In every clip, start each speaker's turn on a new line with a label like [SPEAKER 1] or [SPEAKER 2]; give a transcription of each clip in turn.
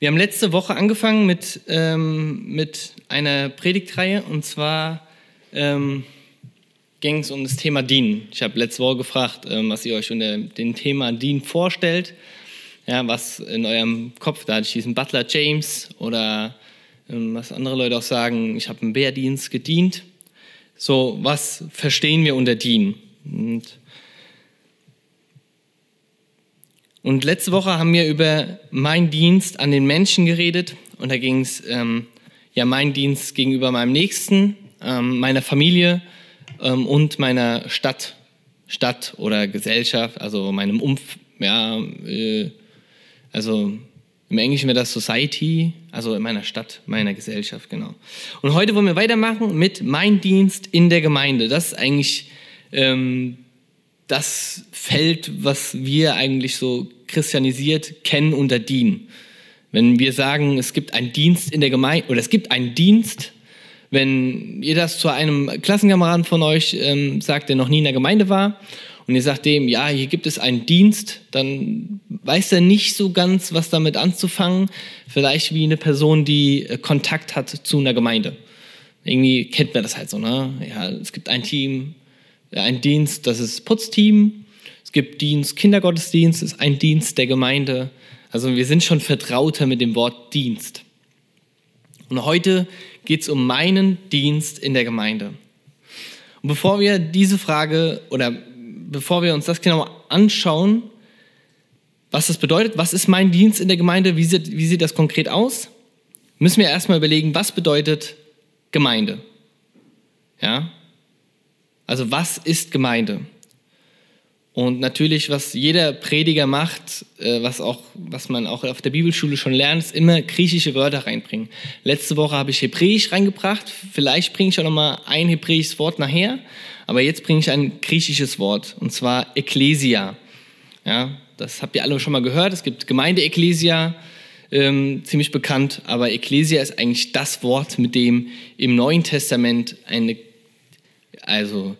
[SPEAKER 1] Wir haben letzte Woche angefangen mit, ähm, mit einer Predigtreihe und zwar ähm, ging es um das Thema Dienen. Ich habe letzte Woche gefragt, ähm, was ihr euch unter dem Thema Dienen vorstellt. Ja, was in eurem Kopf, da hatte ich diesen Butler James oder ähm, was andere Leute auch sagen, ich habe im Wehrdienst gedient. So, was verstehen wir unter Dienen? Und Und letzte Woche haben wir über meinen Dienst an den Menschen geredet und da ging es ähm, ja mein Dienst gegenüber meinem Nächsten, ähm, meiner Familie ähm, und meiner Stadt, Stadt oder Gesellschaft, also meinem Umf, ja, äh, also im Englischen wäre das Society, also in meiner Stadt, meiner Gesellschaft, genau. Und heute wollen wir weitermachen mit mein Dienst in der Gemeinde. Das ist eigentlich ähm, das Feld, was wir eigentlich so christianisiert kennen unter Dienen. Wenn wir sagen, es gibt einen Dienst in der Gemeinde oder es gibt einen Dienst, wenn ihr das zu einem Klassenkameraden von euch ähm, sagt, der noch nie in der Gemeinde war, und ihr sagt dem, ja, hier gibt es einen Dienst, dann weiß er nicht so ganz, was damit anzufangen. Vielleicht wie eine Person, die äh, Kontakt hat zu einer Gemeinde. Irgendwie kennt man das halt so, ne? Ja, es gibt ein Team, ein Dienst, das ist Putzteam. Es gibt Dienst, Kindergottesdienst ist ein Dienst der Gemeinde. Also wir sind schon vertrauter mit dem Wort Dienst. Und heute geht es um meinen Dienst in der Gemeinde. Und bevor wir diese Frage oder bevor wir uns das genau anschauen, was das bedeutet, was ist mein Dienst in der Gemeinde, wie sieht, wie sieht das konkret aus, müssen wir erstmal überlegen, was bedeutet Gemeinde. Ja? Also was ist Gemeinde? Und natürlich, was jeder Prediger macht, äh, was, auch, was man auch auf der Bibelschule schon lernt, ist immer griechische Wörter reinbringen. Letzte Woche habe ich Hebräisch reingebracht. Vielleicht bringe ich auch noch mal ein hebräisches Wort nachher. Aber jetzt bringe ich ein griechisches Wort, und zwar Ekklesia. Ja, das habt ihr alle schon mal gehört. Es gibt Gemeinde Ekklesia, ähm, ziemlich bekannt. Aber Ekklesia ist eigentlich das Wort, mit dem im Neuen Testament eine also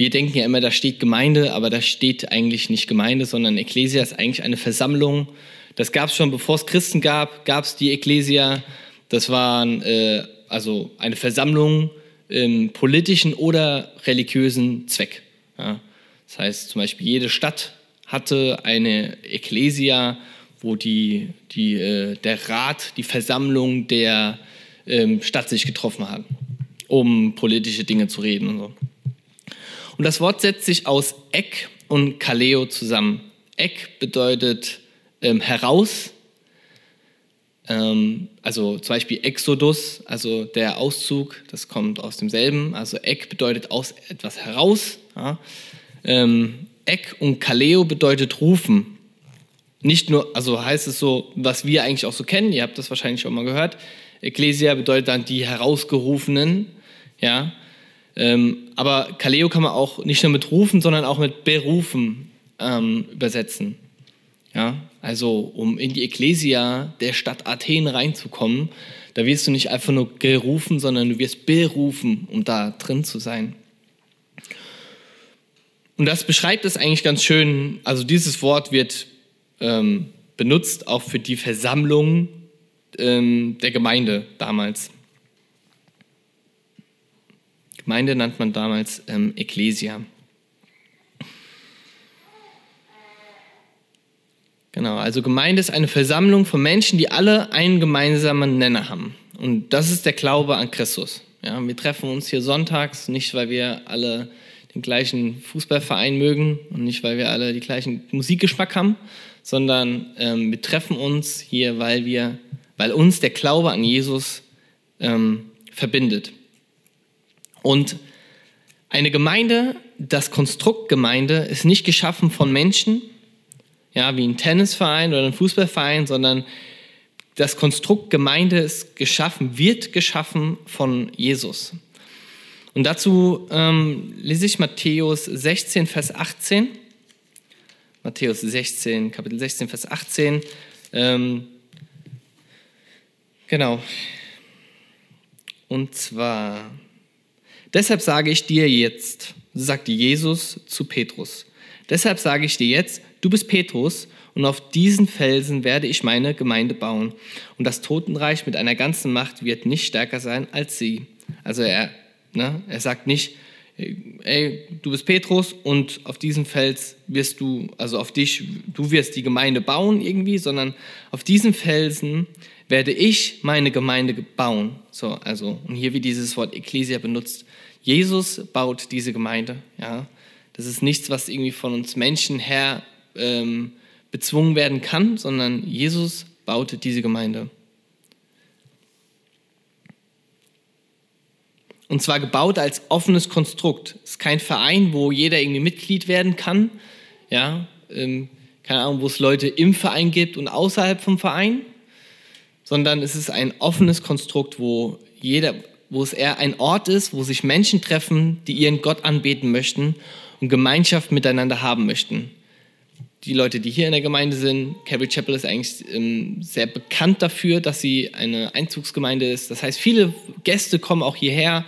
[SPEAKER 1] wir denken ja immer, da steht Gemeinde, aber da steht eigentlich nicht Gemeinde, sondern Ekklesia ist eigentlich eine Versammlung. Das gab es schon, bevor es Christen gab, gab es die Ekklesia. Das war äh, also eine Versammlung im politischen oder religiösen Zweck. Ja. Das heißt zum Beispiel, jede Stadt hatte eine Ekklesia, wo die, die, äh, der Rat, die Versammlung der ähm, Stadt sich getroffen hat um politische Dinge zu reden und so. Und das Wort setzt sich aus Ek und Kaleo zusammen. Ek bedeutet ähm, heraus, ähm, also zum Beispiel Exodus, also der Auszug, das kommt aus demselben. Also Ek bedeutet aus etwas heraus. Ja. Ähm, Ek und Kaleo bedeutet rufen. Nicht nur, also heißt es so, was wir eigentlich auch so kennen, ihr habt das wahrscheinlich schon mal gehört. Ecclesia bedeutet dann die Herausgerufenen. Ja? Ähm, aber Kaleo kann man auch nicht nur mit rufen, sondern auch mit berufen ähm, übersetzen. Ja? Also um in die Ekklesia der Stadt Athen reinzukommen, da wirst du nicht einfach nur gerufen, sondern du wirst berufen, um da drin zu sein. Und das beschreibt es eigentlich ganz schön. Also dieses Wort wird ähm, benutzt auch für die Versammlung ähm, der Gemeinde damals. Gemeinde nannt man damals ähm, Ecclesia. Genau, also Gemeinde ist eine Versammlung von Menschen, die alle einen gemeinsamen Nenner haben. Und das ist der Glaube an Christus. Ja, wir treffen uns hier sonntags, nicht weil wir alle den gleichen Fußballverein mögen und nicht weil wir alle den gleichen Musikgeschmack haben, sondern ähm, wir treffen uns hier, weil, wir, weil uns der Glaube an Jesus ähm, verbindet. Und eine Gemeinde, das Konstrukt Gemeinde, ist nicht geschaffen von Menschen, ja, wie ein Tennisverein oder ein Fußballverein, sondern das Konstrukt Gemeinde ist geschaffen, wird geschaffen von Jesus. Und dazu ähm, lese ich Matthäus 16, Vers 18. Matthäus 16, Kapitel 16, Vers 18. Ähm, genau. Und zwar, Deshalb sage ich dir jetzt, sagte Jesus zu Petrus, deshalb sage ich dir jetzt, du bist Petrus und auf diesen Felsen werde ich meine Gemeinde bauen. Und das Totenreich mit einer ganzen Macht wird nicht stärker sein als sie. Also er, ne, er sagt nicht, ey, du bist Petrus und auf diesem Fels wirst du, also auf dich, du wirst die Gemeinde bauen irgendwie, sondern auf diesen Felsen werde ich meine Gemeinde bauen. So, also, und hier wie dieses Wort Ekklesia benutzt. Jesus baut diese Gemeinde, ja. Das ist nichts, was irgendwie von uns Menschen her ähm, bezwungen werden kann, sondern Jesus baute diese Gemeinde. Und zwar gebaut als offenes Konstrukt. Es ist kein Verein, wo jeder irgendwie Mitglied werden kann. Ja, ähm, keine Ahnung, wo es Leute im Verein gibt und außerhalb vom Verein. Sondern es ist ein offenes Konstrukt, wo jeder, wo es eher ein Ort ist, wo sich Menschen treffen, die ihren Gott anbeten möchten und Gemeinschaft miteinander haben möchten die Leute, die hier in der Gemeinde sind, Calvary Chapel ist eigentlich ähm, sehr bekannt dafür, dass sie eine Einzugsgemeinde ist. Das heißt, viele Gäste kommen auch hierher.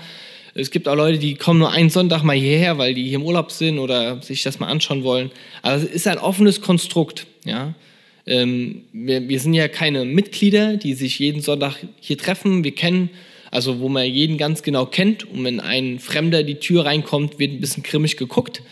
[SPEAKER 1] Es gibt auch Leute, die kommen nur einen Sonntag mal hierher, weil die hier im Urlaub sind oder sich das mal anschauen wollen. Aber es ist ein offenes Konstrukt. Ja? Ähm, wir, wir sind ja keine Mitglieder, die sich jeden Sonntag hier treffen. Wir kennen, also wo man jeden ganz genau kennt. Und wenn ein Fremder die Tür reinkommt, wird ein bisschen grimmig geguckt.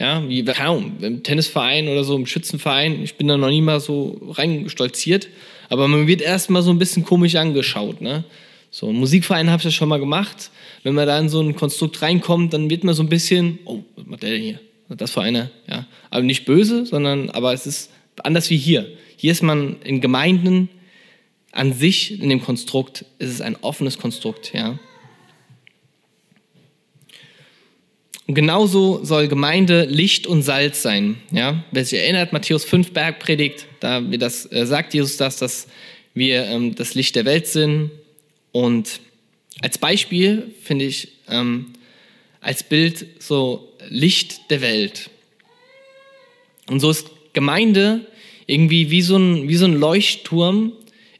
[SPEAKER 1] Ja, wie kaum im Tennisverein oder so, im Schützenverein. Ich bin da noch nie mal so reingestolziert. Aber man wird erstmal so ein bisschen komisch angeschaut. Ne? So, im Musikverein habe ich das schon mal gemacht. Wenn man da in so ein Konstrukt reinkommt, dann wird man so ein bisschen, oh, was macht der denn hier? Das für eine, ja. Aber nicht böse, sondern, aber es ist anders wie hier. Hier ist man in Gemeinden an sich, in dem Konstrukt, ist es ein offenes Konstrukt, ja. Und genauso soll Gemeinde Licht und Salz sein. Ja? Wer sich erinnert, Matthäus 5 Bergpredigt, da das, äh, sagt Jesus das, dass wir ähm, das Licht der Welt sind. Und als Beispiel finde ich ähm, als Bild so Licht der Welt. Und so ist Gemeinde irgendwie wie so ein, wie so ein Leuchtturm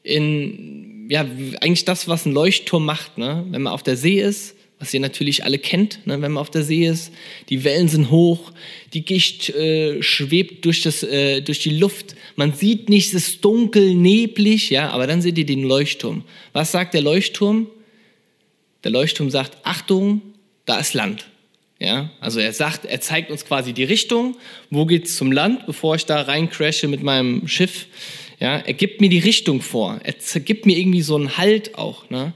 [SPEAKER 1] in, ja, eigentlich das, was ein Leuchtturm macht. Ne? Wenn man auf der See ist, was ihr natürlich alle kennt, ne, wenn man auf der See ist. Die Wellen sind hoch, die Gicht äh, schwebt durch, das, äh, durch die Luft. Man sieht nichts, es ist dunkel, neblig, ja, aber dann seht ihr den Leuchtturm. Was sagt der Leuchtturm? Der Leuchtturm sagt, Achtung, da ist Land. Ja, also er sagt, er zeigt uns quasi die Richtung, wo geht's zum Land, bevor ich da rein crashe mit meinem Schiff. Ja, er gibt mir die Richtung vor. Er gibt mir irgendwie so einen Halt auch. Ne?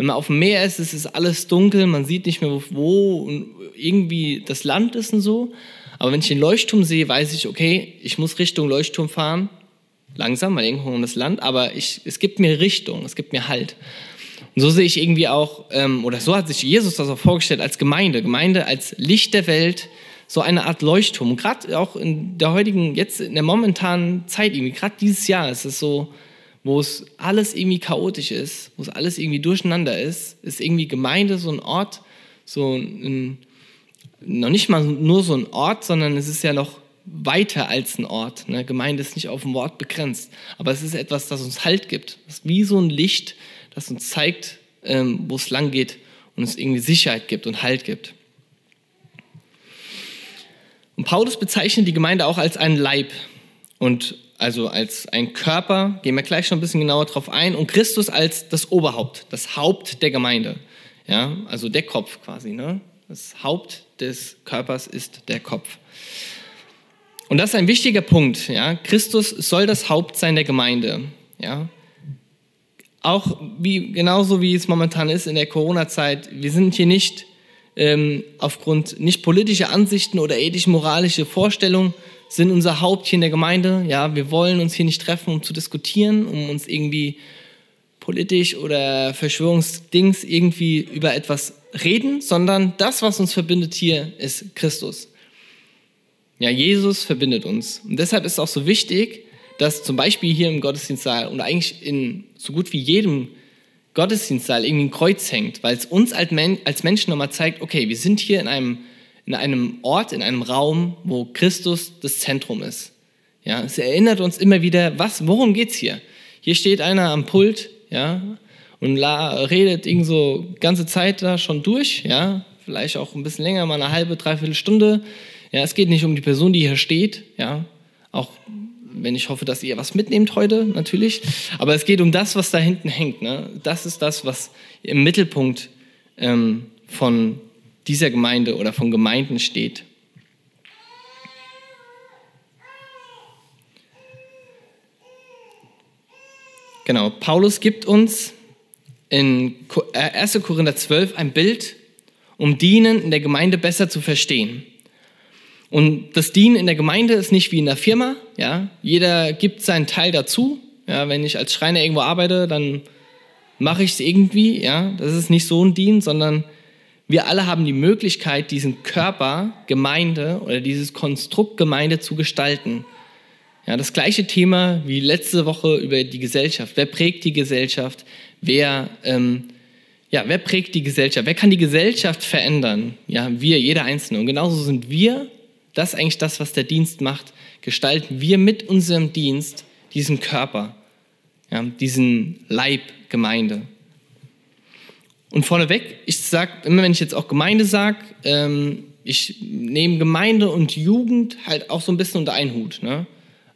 [SPEAKER 1] Wenn man auf dem Meer ist, ist es alles dunkel, man sieht nicht mehr, wo und irgendwie das Land ist und so. Aber wenn ich den Leuchtturm sehe, weiß ich, okay, ich muss Richtung Leuchtturm fahren. Langsam, weil irgendwo um das Land, aber ich, es gibt mir Richtung, es gibt mir Halt. Und so sehe ich irgendwie auch, ähm, oder so hat sich Jesus das auch vorgestellt als Gemeinde. Gemeinde als Licht der Welt, so eine Art Leuchtturm. Und gerade auch in der heutigen, jetzt in der momentanen Zeit, irgendwie, gerade dieses Jahr ist es so, wo es alles irgendwie chaotisch ist, wo es alles irgendwie durcheinander ist, ist irgendwie Gemeinde so ein Ort, so ein, noch nicht mal nur so ein Ort, sondern es ist ja noch weiter als ein Ort. Ne? Gemeinde ist nicht auf ein Wort begrenzt, aber es ist etwas, das uns Halt gibt. Es ist wie so ein Licht, das uns zeigt, ähm, wo es lang geht und es irgendwie Sicherheit gibt und Halt gibt. Und Paulus bezeichnet die Gemeinde auch als einen Leib. Und also als ein Körper, gehen wir gleich schon ein bisschen genauer drauf ein, und Christus als das Oberhaupt, das Haupt der Gemeinde. Ja, also der Kopf quasi. Ne? Das Haupt des Körpers ist der Kopf. Und das ist ein wichtiger Punkt. Ja? Christus soll das Haupt sein der Gemeinde. Ja? Auch wie, genauso wie es momentan ist in der Corona-Zeit. Wir sind hier nicht ähm, aufgrund nicht politischer Ansichten oder ethisch-moralische Vorstellungen sind unser Haupt hier in der Gemeinde. Ja, wir wollen uns hier nicht treffen, um zu diskutieren, um uns irgendwie politisch oder Verschwörungsdings irgendwie über etwas reden, sondern das, was uns verbindet hier, ist Christus. Ja, Jesus verbindet uns. Und deshalb ist es auch so wichtig, dass zum Beispiel hier im Gottesdienstsaal und eigentlich in so gut wie jedem Gottesdienstsaal irgendwie ein Kreuz hängt, weil es uns als Menschen nochmal zeigt, okay, wir sind hier in einem in einem Ort, in einem Raum, wo Christus das Zentrum ist. Ja, es erinnert uns immer wieder, was, worum geht's hier? Hier steht einer am Pult, ja, und redet irgend so ganze Zeit da schon durch, ja, vielleicht auch ein bisschen länger, mal eine halbe, dreiviertel Stunde. Ja, es geht nicht um die Person, die hier steht, ja, Auch wenn ich hoffe, dass ihr was mitnehmt heute, natürlich. Aber es geht um das, was da hinten hängt. Ne? Das ist das, was im Mittelpunkt ähm, von dieser Gemeinde oder von Gemeinden steht. Genau, Paulus gibt uns in 1. Äh, Korinther 12 ein Bild, um Dienen in der Gemeinde besser zu verstehen. Und das Dienen in der Gemeinde ist nicht wie in der Firma. Ja? Jeder gibt seinen Teil dazu. Ja, wenn ich als Schreiner irgendwo arbeite, dann mache ich es irgendwie. Ja? Das ist nicht so ein Dienen, sondern wir alle haben die Möglichkeit, diesen Körper Gemeinde oder dieses Konstrukt Gemeinde zu gestalten. Ja, das gleiche Thema wie letzte Woche über die Gesellschaft. Wer prägt die Gesellschaft? Wer, ähm, ja, wer prägt die Gesellschaft? Wer kann die Gesellschaft verändern? Ja, wir, jeder Einzelne. Und genauso sind wir, das ist eigentlich das, was der Dienst macht, gestalten wir mit unserem Dienst diesen Körper, ja, diesen Leib Gemeinde. Und vorneweg, ich sage, immer wenn ich jetzt auch Gemeinde sage, ähm, ich nehme Gemeinde und Jugend halt auch so ein bisschen unter einen Hut. Ne?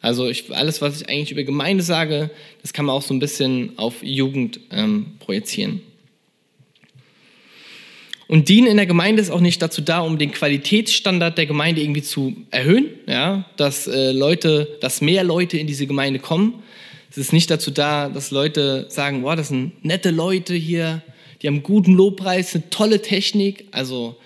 [SPEAKER 1] Also ich, alles, was ich eigentlich über Gemeinde sage, das kann man auch so ein bisschen auf Jugend ähm, projizieren. Und Dienen in der Gemeinde ist auch nicht dazu da, um den Qualitätsstandard der Gemeinde irgendwie zu erhöhen, ja, dass äh, Leute, dass mehr Leute in diese Gemeinde kommen. Es ist nicht dazu da, dass Leute sagen, wow, das sind nette Leute hier, die haben guten Lobpreis, eine tolle Technik. Also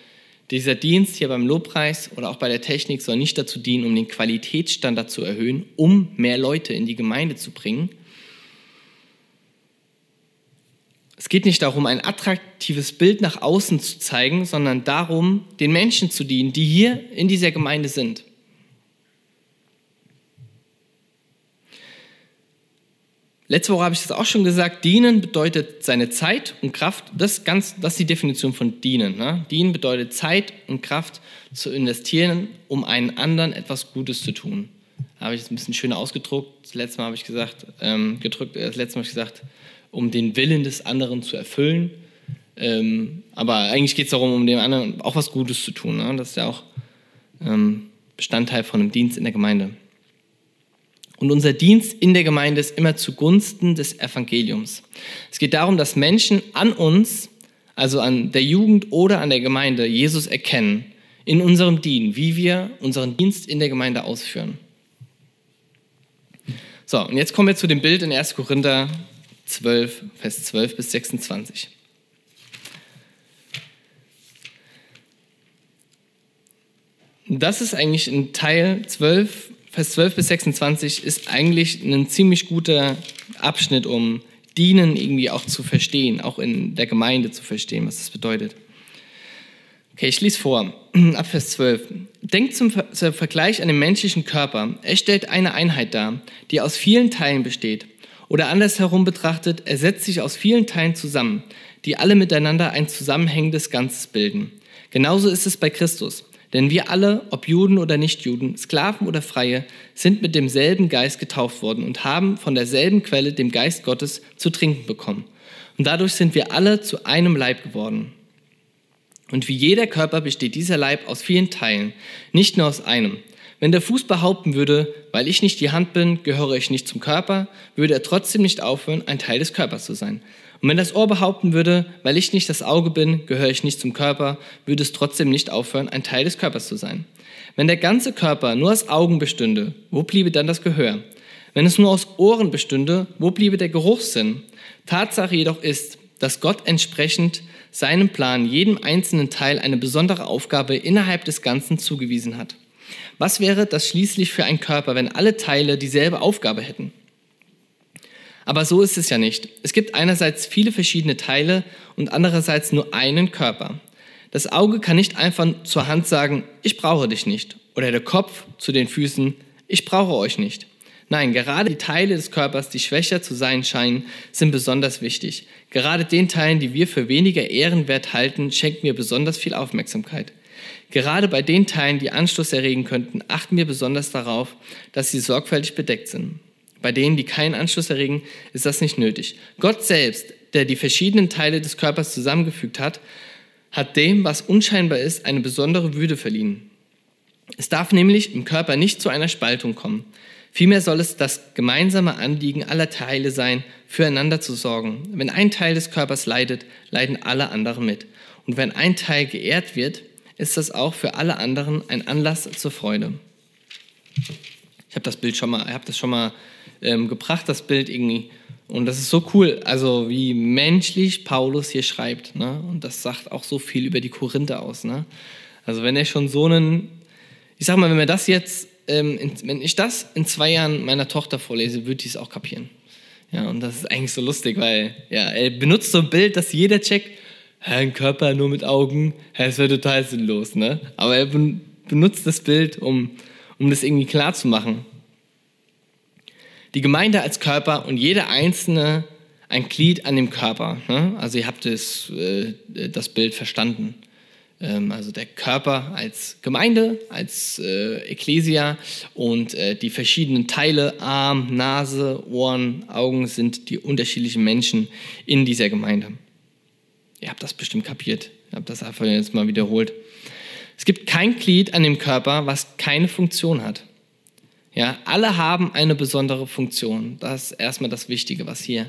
[SPEAKER 1] dieser Dienst hier beim Lobpreis oder auch bei der Technik soll nicht dazu dienen, um den Qualitätsstandard zu erhöhen, um mehr Leute in die Gemeinde zu bringen. Es geht nicht darum, ein attraktives Bild nach außen zu zeigen, sondern darum, den Menschen zu dienen, die hier in dieser Gemeinde sind. Letzte Woche habe ich das auch schon gesagt. Dienen bedeutet seine Zeit und Kraft. Das, ganz, das ist die Definition von dienen. Ne? Dienen bedeutet Zeit und Kraft zu investieren, um einen anderen etwas Gutes zu tun. Habe ich es ein bisschen schöner ausgedruckt. Das letzte Mal habe ich gesagt, ähm, gedrückt, äh, das letzte Mal habe ich gesagt, um den Willen des anderen zu erfüllen. Ähm, aber eigentlich geht es darum, um dem anderen auch was Gutes zu tun. Ne? Das ist ja auch ähm, Bestandteil von einem Dienst in der Gemeinde. Und unser Dienst in der Gemeinde ist immer zugunsten des Evangeliums. Es geht darum, dass Menschen an uns, also an der Jugend oder an der Gemeinde, Jesus erkennen in unserem Dienen, wie wir unseren Dienst in der Gemeinde ausführen. So, und jetzt kommen wir zu dem Bild in 1. Korinther 12, Vers 12 bis 26. Das ist eigentlich ein Teil 12 Vers 12 bis 26 ist eigentlich ein ziemlich guter Abschnitt, um Dienen irgendwie auch zu verstehen, auch in der Gemeinde zu verstehen, was das bedeutet. Okay, ich lese vor, ab Vers 12. Denkt zum, zum Vergleich an den menschlichen Körper. Er stellt eine Einheit dar, die aus vielen Teilen besteht. Oder andersherum betrachtet, er setzt sich aus vielen Teilen zusammen, die alle miteinander ein zusammenhängendes Ganzes bilden. Genauso ist es bei Christus. Denn wir alle, ob Juden oder Nichtjuden, Sklaven oder Freie, sind mit demselben Geist getauft worden und haben von derselben Quelle, dem Geist Gottes, zu trinken bekommen. Und dadurch sind wir alle zu einem Leib geworden. Und wie jeder Körper besteht dieser Leib aus vielen Teilen, nicht nur aus einem. Wenn der Fuß behaupten würde, weil ich nicht die Hand bin, gehöre ich nicht zum Körper, würde er trotzdem nicht aufhören, ein Teil des Körpers zu sein. Und wenn das Ohr behaupten würde, weil ich nicht das Auge bin, gehöre ich nicht zum Körper, würde es trotzdem nicht aufhören, ein Teil des Körpers zu sein. Wenn der ganze Körper nur aus Augen bestünde, wo bliebe dann das Gehör? Wenn es nur aus Ohren bestünde, wo bliebe der Geruchssinn? Tatsache jedoch ist, dass Gott entsprechend seinem Plan jedem einzelnen Teil eine besondere Aufgabe innerhalb des Ganzen zugewiesen hat. Was wäre das schließlich für ein Körper, wenn alle Teile dieselbe Aufgabe hätten? Aber so ist es ja nicht. Es gibt einerseits viele verschiedene Teile und andererseits nur einen Körper. Das Auge kann nicht einfach zur Hand sagen, ich brauche dich nicht. Oder der Kopf zu den Füßen, ich brauche euch nicht. Nein, gerade die Teile des Körpers, die schwächer zu sein scheinen, sind besonders wichtig. Gerade den Teilen, die wir für weniger ehrenwert halten, schenken wir besonders viel Aufmerksamkeit. Gerade bei den Teilen, die Anschluss erregen könnten, achten wir besonders darauf, dass sie sorgfältig bedeckt sind. Bei denen, die keinen Anschluss erregen, ist das nicht nötig. Gott selbst, der die verschiedenen Teile des Körpers zusammengefügt hat, hat dem, was unscheinbar ist, eine besondere Würde verliehen. Es darf nämlich im Körper nicht zu einer Spaltung kommen. Vielmehr soll es das gemeinsame Anliegen aller Teile sein, füreinander zu sorgen. Wenn ein Teil des Körpers leidet, leiden alle anderen mit. Und wenn ein Teil geehrt wird, ist das auch für alle anderen ein Anlass zur Freude. Ich habe das Bild schon mal, habe das schon mal ähm, gebracht, das Bild irgendwie. Und das ist so cool, also wie menschlich Paulus hier schreibt. Ne? Und das sagt auch so viel über die Korinther aus. Ne? Also wenn er schon so einen, ich sag mal, wenn wir das jetzt, ähm, in, wenn ich das in zwei Jahren meiner Tochter vorlese, würde ich es auch kapieren. Ja, und das ist eigentlich so lustig, weil ja, er benutzt so ein Bild, dass jeder checkt, ein Körper nur mit Augen, es wäre total sinnlos. Ne? Aber er benutzt das Bild, um, um das irgendwie klar zu machen. Die Gemeinde als Körper und jeder einzelne ein Glied an dem Körper. Ne? Also ihr habt das, äh, das Bild verstanden. Ähm, also der Körper als Gemeinde, als äh, Ekklesia und äh, die verschiedenen Teile, Arm, Nase, Ohren, Augen sind die unterschiedlichen Menschen in dieser Gemeinde. Ihr habt das bestimmt kapiert. Ich habe das einfach jetzt mal wiederholt. Es gibt kein Glied an dem Körper, was keine Funktion hat. Ja, alle haben eine besondere Funktion. Das ist erstmal das Wichtige, was hier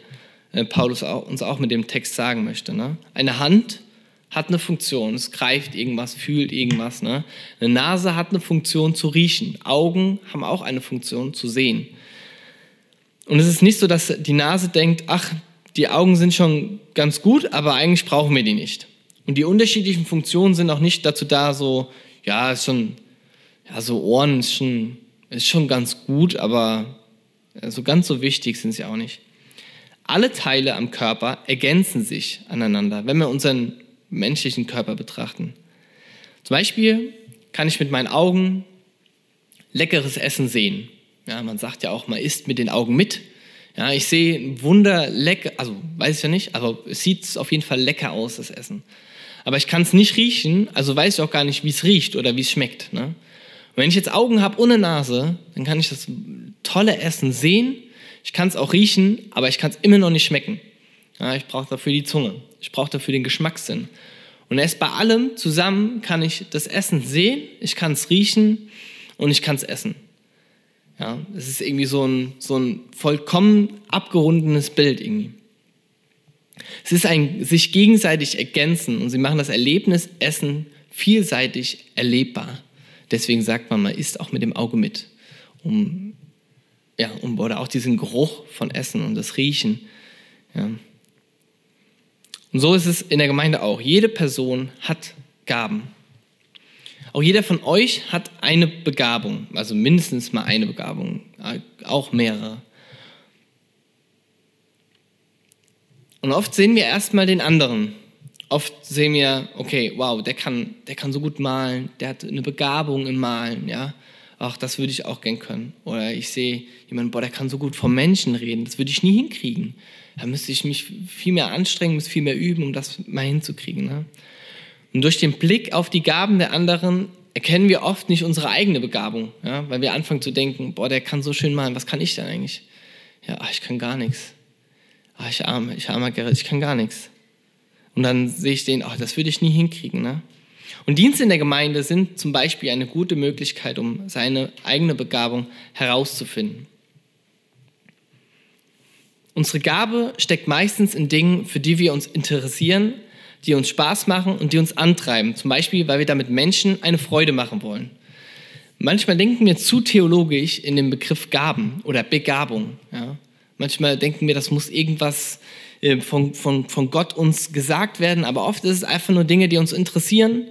[SPEAKER 1] äh, Paulus uns auch mit dem Text sagen möchte. Ne? Eine Hand hat eine Funktion, es greift irgendwas, fühlt irgendwas. Ne? Eine Nase hat eine Funktion zu riechen. Augen haben auch eine Funktion zu sehen. Und es ist nicht so, dass die Nase denkt, ach, die Augen sind schon ganz gut, aber eigentlich brauchen wir die nicht. Und die unterschiedlichen Funktionen sind auch nicht dazu da, so, ja, ist schon, ja, so Ohren ist schon, ist schon ganz gut, aber so ganz so wichtig sind sie auch nicht. Alle Teile am Körper ergänzen sich aneinander, wenn wir unseren menschlichen Körper betrachten. Zum Beispiel kann ich mit meinen Augen leckeres Essen sehen. Ja, man sagt ja auch, man isst mit den Augen mit. Ja, ich sehe ein Wunder also weiß ich ja nicht, aber es sieht auf jeden Fall lecker aus, das Essen. Aber ich kann es nicht riechen, also weiß ich auch gar nicht, wie es riecht oder wie es schmeckt. Ne? Wenn ich jetzt Augen habe ohne Nase, dann kann ich das tolle Essen sehen, ich kann es auch riechen, aber ich kann es immer noch nicht schmecken. Ja, ich brauche dafür die Zunge, ich brauche dafür den Geschmackssinn. Und erst bei allem zusammen kann ich das Essen sehen, ich kann es riechen und ich kann es essen. Ja, es ist irgendwie so ein, so ein vollkommen abgerundenes Bild irgendwie. Es ist ein sich gegenseitig ergänzen und sie machen das Erlebnis Essen vielseitig erlebbar. Deswegen sagt man, man isst auch mit dem Auge mit, um ja, um, oder auch diesen Geruch von Essen und das Riechen. Ja. Und so ist es in der Gemeinde auch. Jede Person hat Gaben. Auch jeder von euch hat eine Begabung, also mindestens mal eine Begabung, auch mehrere. Und oft sehen wir erstmal den anderen. Oft sehen wir, okay, wow, der kann, der kann so gut malen, der hat eine Begabung im Malen, ja. Ach, das würde ich auch gern können. Oder ich sehe jemanden, boah, der kann so gut vom Menschen reden, das würde ich nie hinkriegen. Da müsste ich mich viel mehr anstrengen, muss viel mehr üben, um das mal hinzukriegen. Ne? Und durch den Blick auf die Gaben der anderen erkennen wir oft nicht unsere eigene Begabung, ja? weil wir anfangen zu denken, boah, der kann so schön malen, was kann ich denn eigentlich? Ja, ach, ich kann gar nichts. Ach, ich arme, ich armer Gerrit, ich kann gar nichts. Und dann sehe ich den, ach, das würde ich nie hinkriegen. Ne? Und Dienste in der Gemeinde sind zum Beispiel eine gute Möglichkeit, um seine eigene Begabung herauszufinden. Unsere Gabe steckt meistens in Dingen, für die wir uns interessieren die uns Spaß machen und die uns antreiben. Zum Beispiel, weil wir damit Menschen eine Freude machen wollen. Manchmal denken wir zu theologisch in den Begriff Gaben oder Begabung. Ja? Manchmal denken wir, das muss irgendwas von, von, von Gott uns gesagt werden, aber oft ist es einfach nur Dinge, die uns interessieren.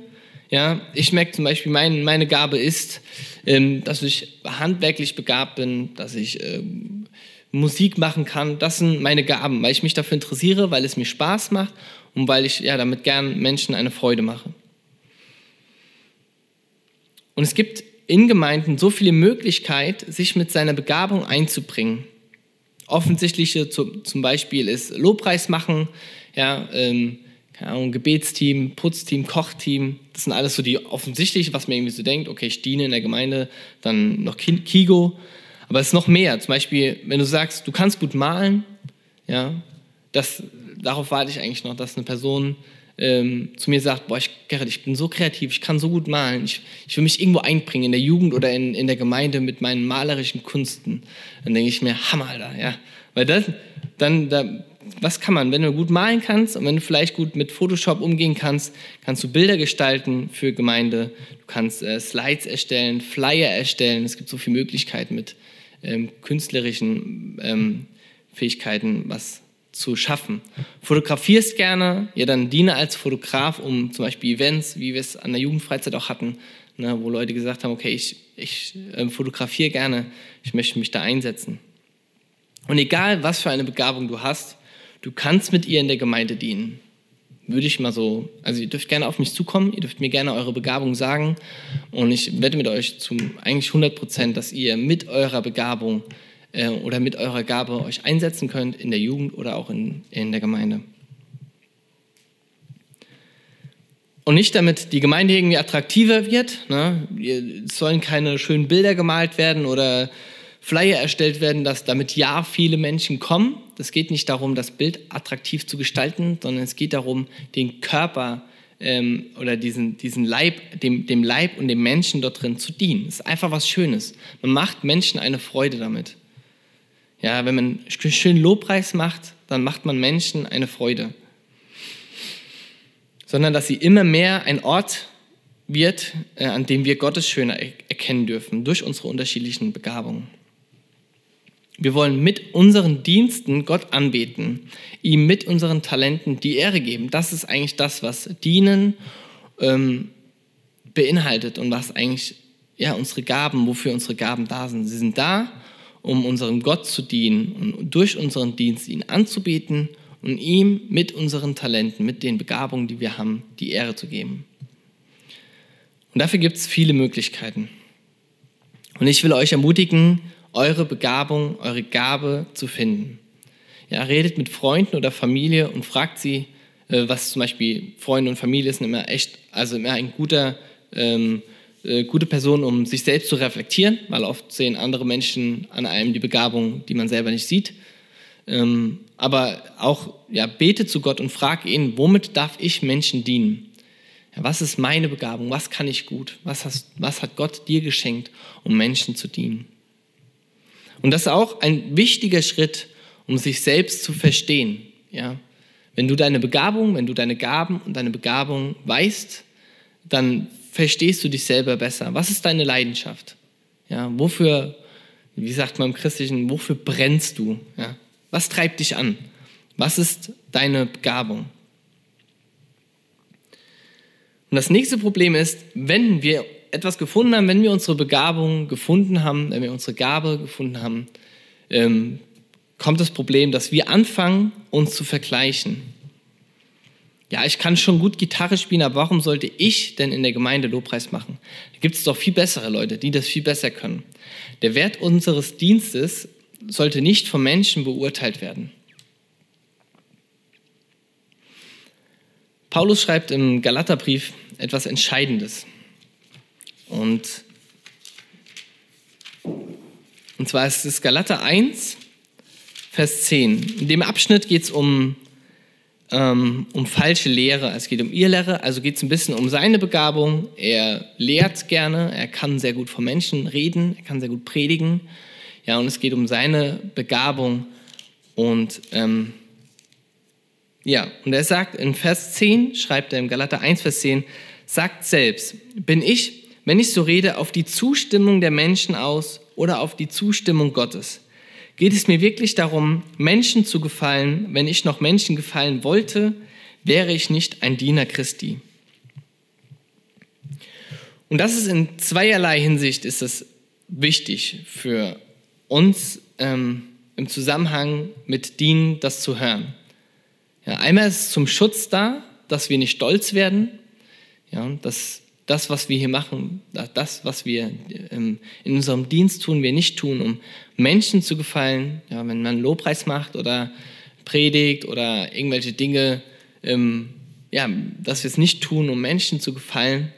[SPEAKER 1] Ja, ich merke zum Beispiel, mein, meine Gabe ist, ähm, dass ich handwerklich begabt bin, dass ich ähm, Musik machen kann. Das sind meine Gaben, weil ich mich dafür interessiere, weil es mir Spaß macht und weil ich ja damit gern Menschen eine Freude mache. Und es gibt in Gemeinden so viele Möglichkeiten, sich mit seiner Begabung einzubringen. Offensichtliche zum Beispiel ist Lobpreis machen, ja, ähm, keine Ahnung, Gebetsteam, Putzteam, Kochteam. Das sind alles so die offensichtlichen, was man irgendwie so denkt, okay, ich diene in der Gemeinde, dann noch Kigo. Aber es ist noch mehr. Zum Beispiel, wenn du sagst, du kannst gut malen, ja, das, darauf warte ich eigentlich noch, dass eine Person ähm, zu mir sagt, boah, ich, Gerrit, ich bin so kreativ, ich kann so gut malen, ich, ich will mich irgendwo einbringen in der Jugend oder in, in der Gemeinde mit meinen malerischen Kunsten, dann denke ich mir, Hammer, Alter, ja. Weil das, dann, da, was kann man, wenn du gut malen kannst und wenn du vielleicht gut mit Photoshop umgehen kannst, kannst du Bilder gestalten für Gemeinde, du kannst äh, Slides erstellen, Flyer erstellen, es gibt so viele Möglichkeiten mit ähm, künstlerischen ähm, Fähigkeiten, was zu schaffen. Fotografierst gerne, ja dann diene als Fotograf, um zum Beispiel Events, wie wir es an der Jugendfreizeit auch hatten, ne, wo Leute gesagt haben, okay, ich, ich äh, fotografiere gerne, ich möchte mich da einsetzen. Und egal, was für eine Begabung du hast, du kannst mit ihr in der Gemeinde dienen. Würde ich mal so, also ihr dürft gerne auf mich zukommen, ihr dürft mir gerne eure Begabung sagen und ich wette mit euch zu eigentlich 100 Prozent, dass ihr mit eurer Begabung äh, oder mit eurer Gabe euch einsetzen könnt in der Jugend oder auch in, in der Gemeinde. Und nicht damit die Gemeinde irgendwie attraktiver wird. Ne? Es sollen keine schönen Bilder gemalt werden oder Flyer erstellt werden, dass damit ja viele Menschen kommen. Es geht nicht darum, das Bild attraktiv zu gestalten, sondern es geht darum, den Körper ähm, oder diesen, diesen Leib, dem, dem Leib und dem Menschen dort drin zu dienen. Es ist einfach was Schönes. Man macht Menschen eine Freude damit. Ja, wenn man schön Lobpreis macht, dann macht man Menschen eine Freude. Sondern dass sie immer mehr ein Ort wird, äh, an dem wir Gottes Schöne erkennen dürfen, durch unsere unterschiedlichen Begabungen. Wir wollen mit unseren Diensten Gott anbeten, ihm mit unseren Talenten die Ehre geben. Das ist eigentlich das, was Dienen ähm, beinhaltet und was eigentlich ja, unsere Gaben, wofür unsere Gaben da sind. Sie sind da, um unserem Gott zu dienen und durch unseren Dienst ihn anzubeten und ihm mit unseren Talenten, mit den Begabungen, die wir haben, die Ehre zu geben. Und dafür gibt es viele Möglichkeiten. Und ich will euch ermutigen, eure Begabung, eure Gabe zu finden. Ja, redet mit Freunden oder Familie und fragt sie, äh, was zum Beispiel Freunde und Familie sind immer echt, also immer ein guter ähm, äh, gute Person, um sich selbst zu reflektieren, weil oft sehen andere Menschen an einem die Begabung, die man selber nicht sieht. Ähm, aber auch ja, bete zu Gott und frag ihn, womit darf ich Menschen dienen? Ja, was ist meine Begabung? Was kann ich gut? Was, hast, was hat Gott dir geschenkt, um Menschen zu dienen? Und das ist auch ein wichtiger Schritt, um sich selbst zu verstehen. Ja? Wenn du deine Begabung, wenn du deine Gaben und deine Begabung weißt, dann verstehst du dich selber besser? Was ist deine Leidenschaft? Ja, wofür, wie sagt man im Christlichen, wofür brennst du? Ja, was treibt dich an? Was ist deine Begabung? Und das nächste Problem ist, wenn wir etwas gefunden haben, wenn wir unsere Begabung gefunden haben, wenn wir unsere Gabe gefunden haben, ähm, kommt das Problem, dass wir anfangen, uns zu vergleichen ja, ich kann schon gut Gitarre spielen, aber warum sollte ich denn in der Gemeinde Lobpreis machen? Da gibt es doch viel bessere Leute, die das viel besser können. Der Wert unseres Dienstes sollte nicht vom Menschen beurteilt werden. Paulus schreibt im Galaterbrief etwas Entscheidendes. Und, und zwar ist es Galater 1, Vers 10. In dem Abschnitt geht es um ähm, um falsche Lehre. Es geht um Irrlehre, also geht es ein bisschen um seine Begabung. Er lehrt gerne, er kann sehr gut vor Menschen reden, er kann sehr gut predigen. Ja, und es geht um seine Begabung. Und ähm, ja, und er sagt in Vers 10, schreibt er im Galater 1, Vers 10, sagt selbst, bin ich, wenn ich so rede, auf die Zustimmung der Menschen aus oder auf die Zustimmung Gottes? Geht es mir wirklich darum, Menschen zu gefallen? Wenn ich noch Menschen gefallen wollte, wäre ich nicht ein Diener Christi. Und das ist in zweierlei Hinsicht ist es wichtig für uns ähm, im Zusammenhang mit Dienen, das zu hören. Ja, einmal ist es zum Schutz da, dass wir nicht stolz werden, ja, dass das, was wir hier machen, das, was wir ähm, in unserem Dienst tun, wir nicht tun, um Menschen zu gefallen. Ja, wenn man Lobpreis macht oder predigt oder irgendwelche Dinge, ähm, ja, dass wir es nicht tun, um Menschen zu gefallen.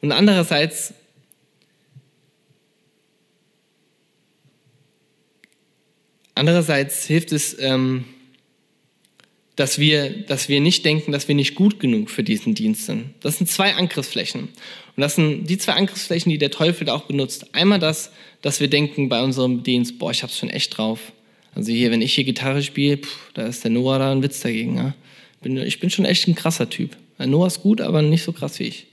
[SPEAKER 1] Und andererseits Andererseits hilft es, ähm, dass wir, dass wir nicht denken, dass wir nicht gut genug für diesen Dienst sind. Das sind zwei Angriffsflächen. Und das sind die zwei Angriffsflächen, die der Teufel auch benutzt. Einmal das, dass wir denken bei unserem Dienst, boah, ich hab's schon echt drauf. Also hier, wenn ich hier Gitarre spiele, da ist der Noah da ein Witz dagegen. Ja? Bin, ich bin schon echt ein krasser Typ. Noah ist gut, aber nicht so krass wie ich.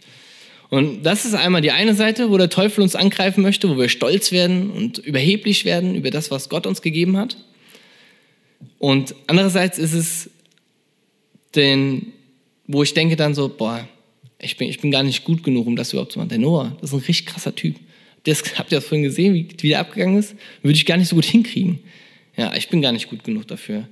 [SPEAKER 1] Und das ist einmal die eine Seite, wo der Teufel uns angreifen möchte, wo wir stolz werden und überheblich werden über das, was Gott uns gegeben hat. Und andererseits ist es den, wo ich denke dann so, boah, ich bin, ich bin gar nicht gut genug, um das überhaupt zu machen. Der Noah, das ist ein richtig krasser Typ. Das, habt ihr das vorhin gesehen, wie, wie der abgegangen ist? Würde ich gar nicht so gut hinkriegen. Ja, ich bin gar nicht gut genug dafür.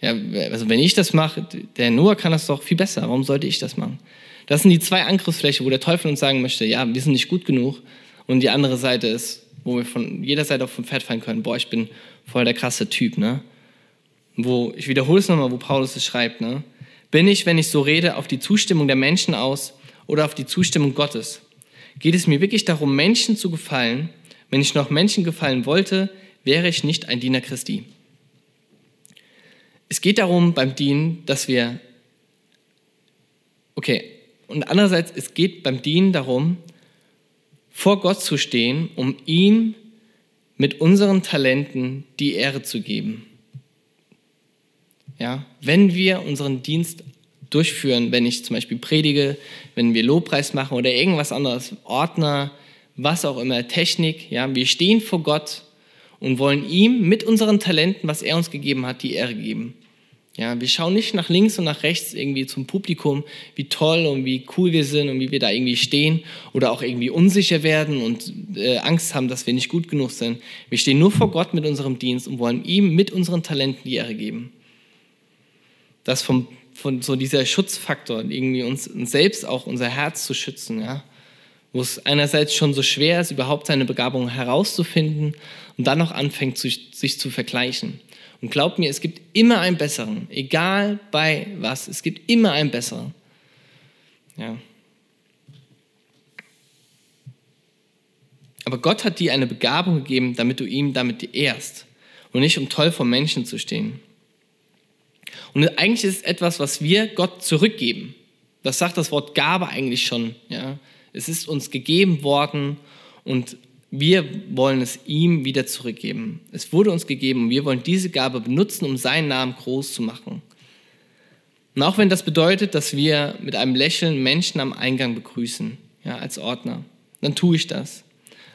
[SPEAKER 1] Ja, also wenn ich das mache, der Noah kann das doch viel besser. Warum sollte ich das machen? Das sind die zwei Angriffsflächen, wo der Teufel uns sagen möchte, ja, wir sind nicht gut genug. Und die andere Seite ist, wo wir von jeder Seite auf vom Pferd fallen können, boah, ich bin voll der krasse Typ, ne? Wo, ich wiederhole es nochmal, wo Paulus es schreibt, ne? Bin ich, wenn ich so rede, auf die Zustimmung der Menschen aus oder auf die Zustimmung Gottes? Geht es mir wirklich darum, Menschen zu gefallen? Wenn ich noch Menschen gefallen wollte, wäre ich nicht ein Diener Christi. Es geht darum beim Dienen, dass wir, okay, und andererseits, es geht beim Dienen darum, vor Gott zu stehen, um ihm mit unseren Talenten die Ehre zu geben. Ja, wenn wir unseren Dienst durchführen, wenn ich zum Beispiel predige, wenn wir Lobpreis machen oder irgendwas anderes, Ordner, was auch immer, Technik, ja, wir stehen vor Gott und wollen ihm mit unseren Talenten, was er uns gegeben hat, die Ehre geben. Ja, wir schauen nicht nach links und nach rechts irgendwie zum Publikum, wie toll und wie cool wir sind und wie wir da irgendwie stehen oder auch irgendwie unsicher werden und äh, Angst haben, dass wir nicht gut genug sind. Wir stehen nur vor Gott mit unserem Dienst und wollen ihm mit unseren Talenten die Ehre geben das vom, von so dieser Schutzfaktor, irgendwie uns, selbst auch unser Herz zu schützen, ja. Wo es einerseits schon so schwer ist, überhaupt seine Begabung herauszufinden und dann noch anfängt, sich zu vergleichen. Und glaubt mir, es gibt immer einen besseren, egal bei was, es gibt immer einen besseren. Ja. Aber Gott hat dir eine Begabung gegeben, damit du ihm damit ehrst und nicht um toll vor Menschen zu stehen. Und eigentlich ist es etwas, was wir Gott zurückgeben. Das sagt das Wort Gabe eigentlich schon. Ja? Es ist uns gegeben worden und wir wollen es ihm wieder zurückgeben. Es wurde uns gegeben und wir wollen diese Gabe benutzen, um seinen Namen groß zu machen. Und auch wenn das bedeutet, dass wir mit einem Lächeln Menschen am Eingang begrüßen, ja, als Ordner, dann tue ich das.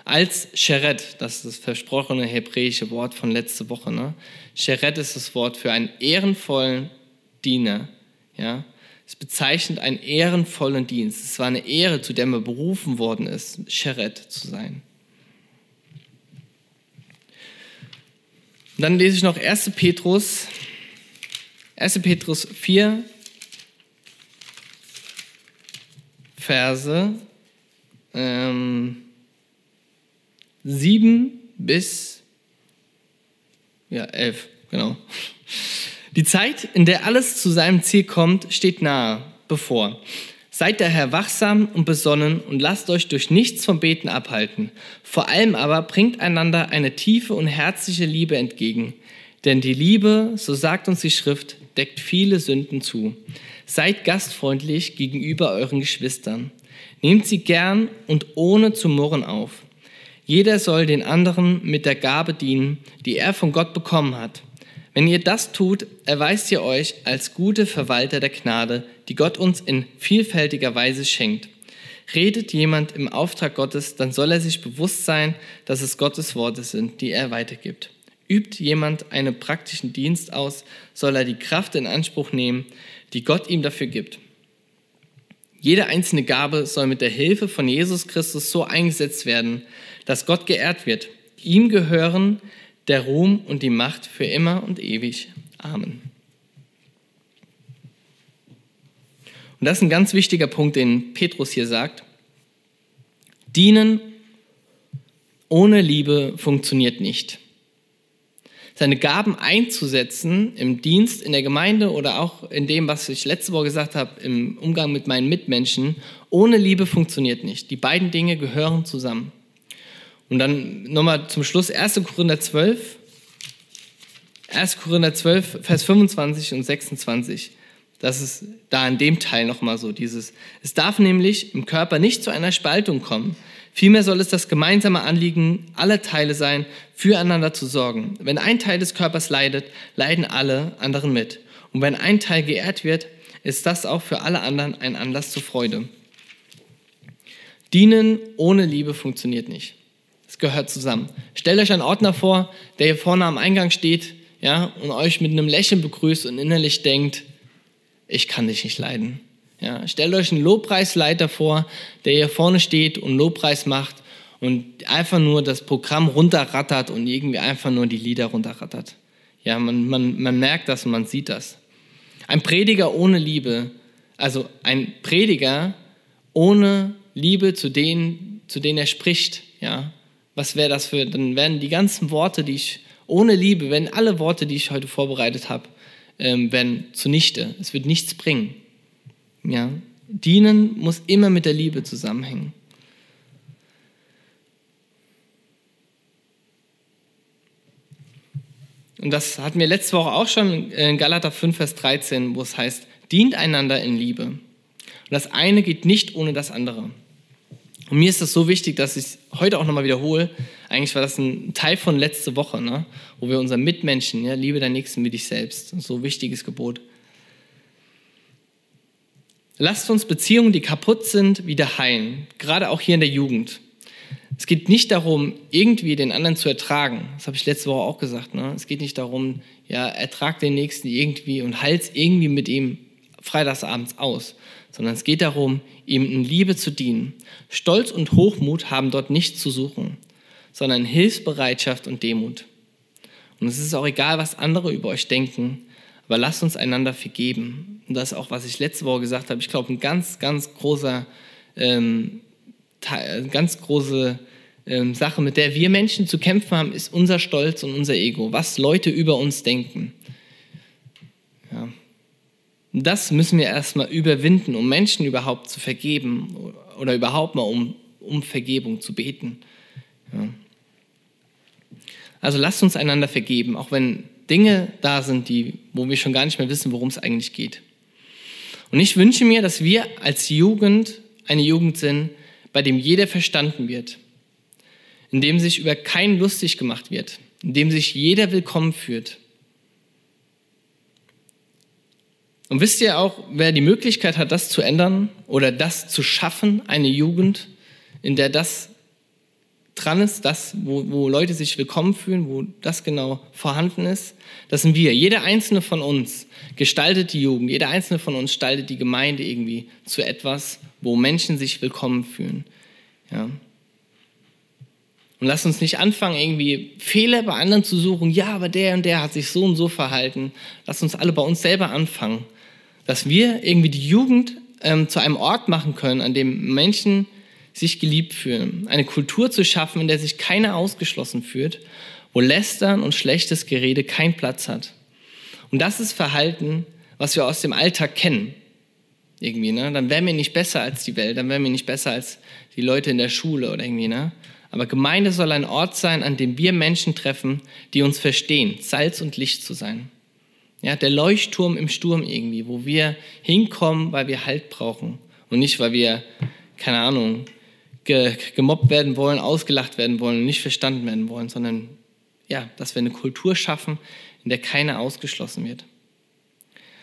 [SPEAKER 1] Als Sheret, das ist das versprochene hebräische Wort von letzte Woche. Ne? Sheret ist das Wort für einen ehrenvollen Diener. Ja? Es bezeichnet einen ehrenvollen Dienst. Es war eine Ehre, zu der man berufen worden ist, Sheret zu sein. Und dann lese ich noch 1. Petrus, 1. Petrus 4, Verse ähm, 7 bis ja, 11, genau. Die Zeit, in der alles zu seinem Ziel kommt, steht nahe bevor. Seid daher wachsam und besonnen und lasst euch durch nichts vom Beten abhalten. Vor allem aber bringt einander eine tiefe und herzliche Liebe entgegen. Denn die Liebe, so sagt uns die Schrift, deckt viele Sünden zu. Seid gastfreundlich gegenüber euren Geschwistern. Nehmt sie gern und ohne zu murren auf. Jeder soll den anderen mit der Gabe dienen, die er von Gott bekommen hat. Wenn ihr das tut, erweist ihr euch als gute Verwalter der Gnade, die Gott uns in vielfältiger Weise schenkt. Redet jemand im Auftrag Gottes, dann soll er sich bewusst sein, dass es Gottes Worte sind, die er weitergibt. Übt jemand einen praktischen Dienst aus, soll er die Kraft in Anspruch nehmen, die Gott ihm dafür gibt. Jede einzelne Gabe soll mit der Hilfe von Jesus Christus so eingesetzt werden, dass Gott geehrt wird. Ihm gehören der Ruhm und die Macht für immer und ewig. Amen. Und das ist ein ganz wichtiger Punkt, den Petrus hier sagt. Dienen ohne Liebe funktioniert nicht. Seine Gaben einzusetzen im Dienst, in der Gemeinde oder auch in dem, was ich letzte Woche gesagt habe, im Umgang mit meinen Mitmenschen, ohne Liebe funktioniert nicht. Die beiden Dinge gehören zusammen. Und dann nochmal zum Schluss 1. Korinther 12. 1. Korinther 12, Vers 25 und 26. Das ist da in dem Teil nochmal so dieses. Es darf nämlich im Körper nicht zu einer Spaltung kommen. Vielmehr soll es das gemeinsame Anliegen aller Teile sein, füreinander zu sorgen. Wenn ein Teil des Körpers leidet, leiden alle anderen mit. Und wenn ein Teil geehrt wird, ist das auch für alle anderen ein Anlass zur Freude. Dienen ohne Liebe funktioniert nicht. Gehört zusammen. Stellt euch einen Ordner vor, der hier vorne am Eingang steht ja, und euch mit einem Lächeln begrüßt und innerlich denkt, ich kann dich nicht leiden. Ja, stellt euch einen Lobpreisleiter vor, der hier vorne steht und Lobpreis macht und einfach nur das Programm runterrattert und irgendwie einfach nur die Lieder runterrattert. Ja, man, man, man merkt das und man sieht das. Ein Prediger ohne Liebe, also ein Prediger ohne Liebe zu denen, zu denen er spricht, ja, was wäre das für, dann werden die ganzen Worte, die ich, ohne Liebe, wenn alle Worte, die ich heute vorbereitet habe, ähm, werden zunichte. Es wird nichts bringen. Ja, dienen muss immer mit der Liebe zusammenhängen. Und das hatten wir letzte Woche auch schon in Galater 5, Vers 13, wo es heißt, dient einander in Liebe. Und das eine geht nicht ohne das andere. Und mir ist das so wichtig, dass ich es heute auch nochmal wiederhole. Eigentlich war das ein Teil von letzte Woche, ne? wo wir unseren Mitmenschen, ja, liebe deinen Nächsten wie dich selbst, so ein wichtiges Gebot. Lasst uns Beziehungen, die kaputt sind, wieder heilen. Gerade auch hier in der Jugend. Es geht nicht darum, irgendwie den anderen zu ertragen. Das habe ich letzte Woche auch gesagt. Ne? Es geht nicht darum, ja, ertrag den Nächsten irgendwie und halt irgendwie mit ihm freitagsabends aus, sondern es geht darum, ihm in Liebe zu dienen. Stolz und Hochmut haben dort nichts zu suchen, sondern Hilfsbereitschaft und Demut. Und es ist auch egal, was andere über euch denken, aber lasst uns einander vergeben. Und das ist auch, was ich letzte Woche gesagt habe. Ich glaube, ein ganz, ganz großer, ähm, ganz große ähm, Sache, mit der wir Menschen zu kämpfen haben, ist unser Stolz und unser Ego, was Leute über uns denken. Ja. Das müssen wir erstmal überwinden, um Menschen überhaupt zu vergeben oder überhaupt mal um, um Vergebung zu beten. Ja. Also lasst uns einander vergeben, auch wenn Dinge da sind, die, wo wir schon gar nicht mehr wissen, worum es eigentlich geht. Und ich wünsche mir, dass wir als Jugend eine Jugend sind, bei dem jeder verstanden wird, in dem sich über keinen lustig gemacht wird, in dem sich jeder willkommen führt. Und wisst ihr auch, wer die Möglichkeit hat, das zu ändern oder das zu schaffen, eine Jugend, in der das dran ist, das, wo, wo Leute sich willkommen fühlen, wo das genau vorhanden ist, das sind wir. Jeder einzelne von uns gestaltet die Jugend, jeder einzelne von uns gestaltet die Gemeinde irgendwie zu etwas, wo Menschen sich willkommen fühlen. Ja. Und lass uns nicht anfangen, irgendwie Fehler bei anderen zu suchen. Ja, aber der und der hat sich so und so verhalten. Lass uns alle bei uns selber anfangen. Dass wir irgendwie die Jugend ähm, zu einem Ort machen können, an dem Menschen sich geliebt fühlen. Eine Kultur zu schaffen, in der sich keiner ausgeschlossen fühlt, wo Lästern und schlechtes Gerede keinen Platz hat. Und das ist Verhalten, was wir aus dem Alltag kennen. Irgendwie, ne? Dann wären wir nicht besser als die Welt, dann wären wir nicht besser als die Leute in der Schule oder irgendwie, ne? Aber Gemeinde soll ein Ort sein, an dem wir Menschen treffen, die uns verstehen, Salz und Licht zu sein. Ja, der Leuchtturm im Sturm irgendwie, wo wir hinkommen, weil wir Halt brauchen und nicht, weil wir, keine Ahnung, ge gemobbt werden wollen, ausgelacht werden wollen nicht verstanden werden wollen, sondern ja, dass wir eine Kultur schaffen, in der keiner ausgeschlossen wird.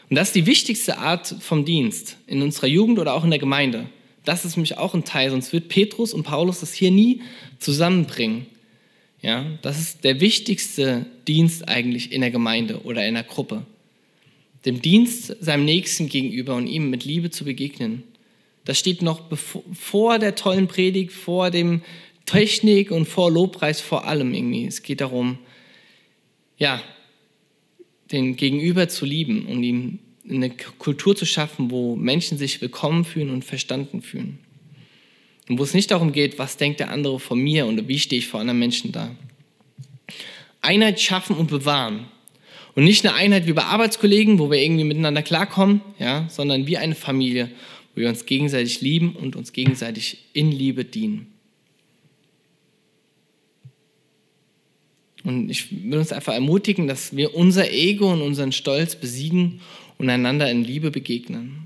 [SPEAKER 1] Und das ist die wichtigste Art vom Dienst in unserer Jugend oder auch in der Gemeinde. Das ist nämlich auch ein Teil, sonst wird Petrus und Paulus das hier nie zusammenbringen. Ja, das ist der wichtigste Dienst eigentlich in der Gemeinde oder in der Gruppe. Dem Dienst seinem Nächsten gegenüber und ihm mit Liebe zu begegnen. Das steht noch vor der tollen Predigt, vor dem Technik und vor Lobpreis, vor allem irgendwie. Es geht darum, ja, den Gegenüber zu lieben und ihm eine Kultur zu schaffen, wo Menschen sich willkommen fühlen und verstanden fühlen. Und wo es nicht darum geht, was denkt der andere von mir und wie stehe ich vor anderen Menschen da. Einheit schaffen und bewahren. Und nicht eine Einheit wie bei Arbeitskollegen, wo wir irgendwie miteinander klarkommen, ja, sondern wie eine Familie, wo wir uns gegenseitig lieben und uns gegenseitig in Liebe dienen. Und ich will uns einfach ermutigen, dass wir unser Ego und unseren Stolz besiegen und einander in Liebe begegnen.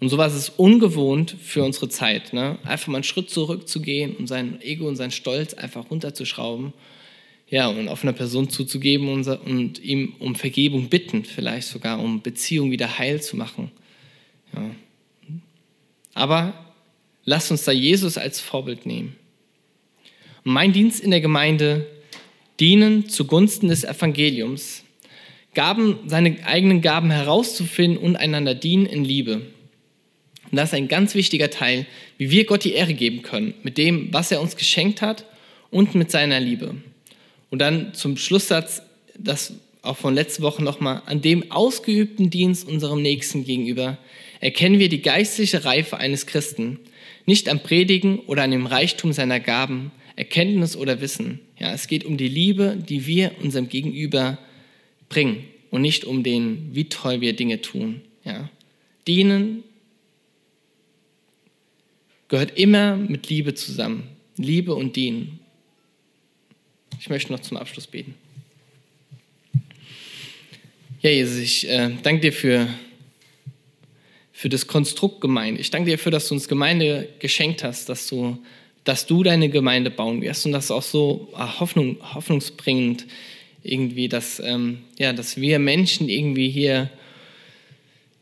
[SPEAKER 1] Und sowas ist ungewohnt für unsere Zeit. Ne? Einfach mal einen Schritt zurückzugehen und sein Ego und sein Stolz einfach runterzuschrauben. Ja, und auf eine Person zuzugeben und, und ihm um Vergebung bitten, vielleicht sogar um Beziehung wieder heil zu machen. Ja. Aber lasst uns da Jesus als Vorbild nehmen. Und mein Dienst in der Gemeinde dienen zugunsten des Evangeliums, Gaben, seine eigenen Gaben herauszufinden und einander dienen in Liebe. Und das ist ein ganz wichtiger Teil, wie wir Gott die Ehre geben können, mit dem, was er uns geschenkt hat und mit seiner Liebe. Und dann zum Schlusssatz, das auch von letzter Woche nochmal, an dem ausgeübten Dienst unserem Nächsten gegenüber erkennen wir die geistliche Reife eines Christen, nicht am Predigen oder an dem Reichtum seiner Gaben, Erkenntnis oder Wissen. Ja, es geht um die Liebe, die wir unserem Gegenüber bringen und nicht um den, wie toll wir Dinge tun. Ja. Dienen gehört immer mit Liebe zusammen. Liebe und Dienen. Ich möchte noch zum Abschluss beten. Ja, Jesus, ich äh, danke dir für, für das Konstrukt Gemeinde. Ich danke dir dafür, dass du uns Gemeinde geschenkt hast, dass du, dass du deine Gemeinde bauen wirst und das auch so ah, Hoffnung, hoffnungsbringend irgendwie, dass, ähm, ja, dass wir Menschen irgendwie hier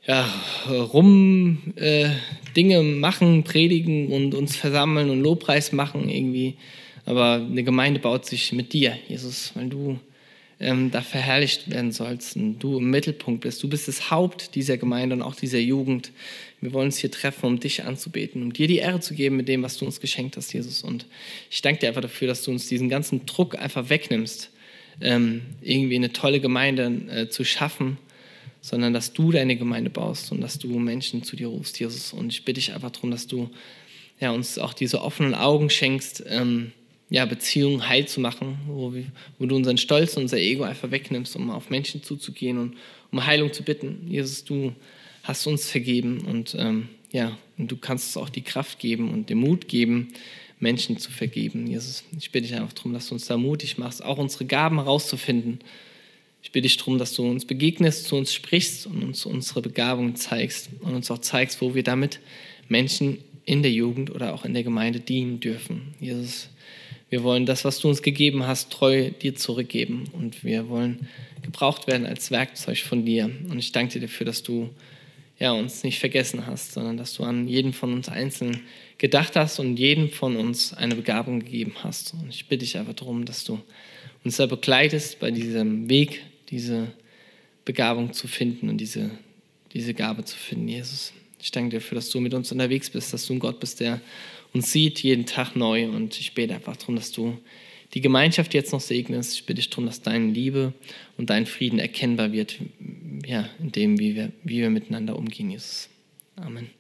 [SPEAKER 1] ja, rum äh, Dinge machen, predigen und uns versammeln und Lobpreis machen irgendwie. Aber eine Gemeinde baut sich mit dir, Jesus, weil du ähm, da verherrlicht werden sollst und du im Mittelpunkt bist. Du bist das Haupt dieser Gemeinde und auch dieser Jugend. Wir wollen uns hier treffen, um dich anzubeten, um dir die Ehre zu geben mit dem, was du uns geschenkt hast, Jesus. Und ich danke dir einfach dafür, dass du uns diesen ganzen Druck einfach wegnimmst, ähm, irgendwie eine tolle Gemeinde äh, zu schaffen sondern dass du deine Gemeinde baust und dass du Menschen zu dir rufst, Jesus. Und ich bitte dich einfach darum, dass du ja, uns auch diese offenen Augen schenkst, ähm, ja, Beziehungen heil zu machen, wo, wo du unseren Stolz und unser Ego einfach wegnimmst, um auf Menschen zuzugehen und um Heilung zu bitten. Jesus, du hast uns vergeben und ähm, ja, und du kannst uns auch die Kraft geben und den Mut geben, Menschen zu vergeben. Jesus, ich bitte dich einfach darum, dass du uns da mutig machst, auch unsere Gaben herauszufinden ich bitte dich darum, dass du uns begegnest, zu uns sprichst und uns unsere Begabung zeigst und uns auch zeigst, wo wir damit Menschen in der Jugend oder auch in der Gemeinde dienen dürfen. Jesus, wir wollen das, was du uns gegeben hast, treu dir zurückgeben und wir wollen gebraucht werden als Werkzeug von dir. Und ich danke dir dafür, dass du ja, uns nicht vergessen hast, sondern dass du an jeden von uns einzeln gedacht hast und jedem von uns eine Begabung gegeben hast. Und ich bitte dich einfach darum, dass du uns da begleitest bei diesem Weg, diese Begabung zu finden und diese, diese Gabe zu finden, Jesus. Ich danke dir dafür, dass du mit uns unterwegs bist, dass du ein Gott bist, der uns sieht jeden Tag neu. Und ich bete einfach darum, dass du die Gemeinschaft jetzt noch segnest. Ich bitte dich darum, dass deine Liebe und dein Frieden erkennbar wird, ja, in dem, wie wir, wie wir miteinander umgehen, Jesus. Amen.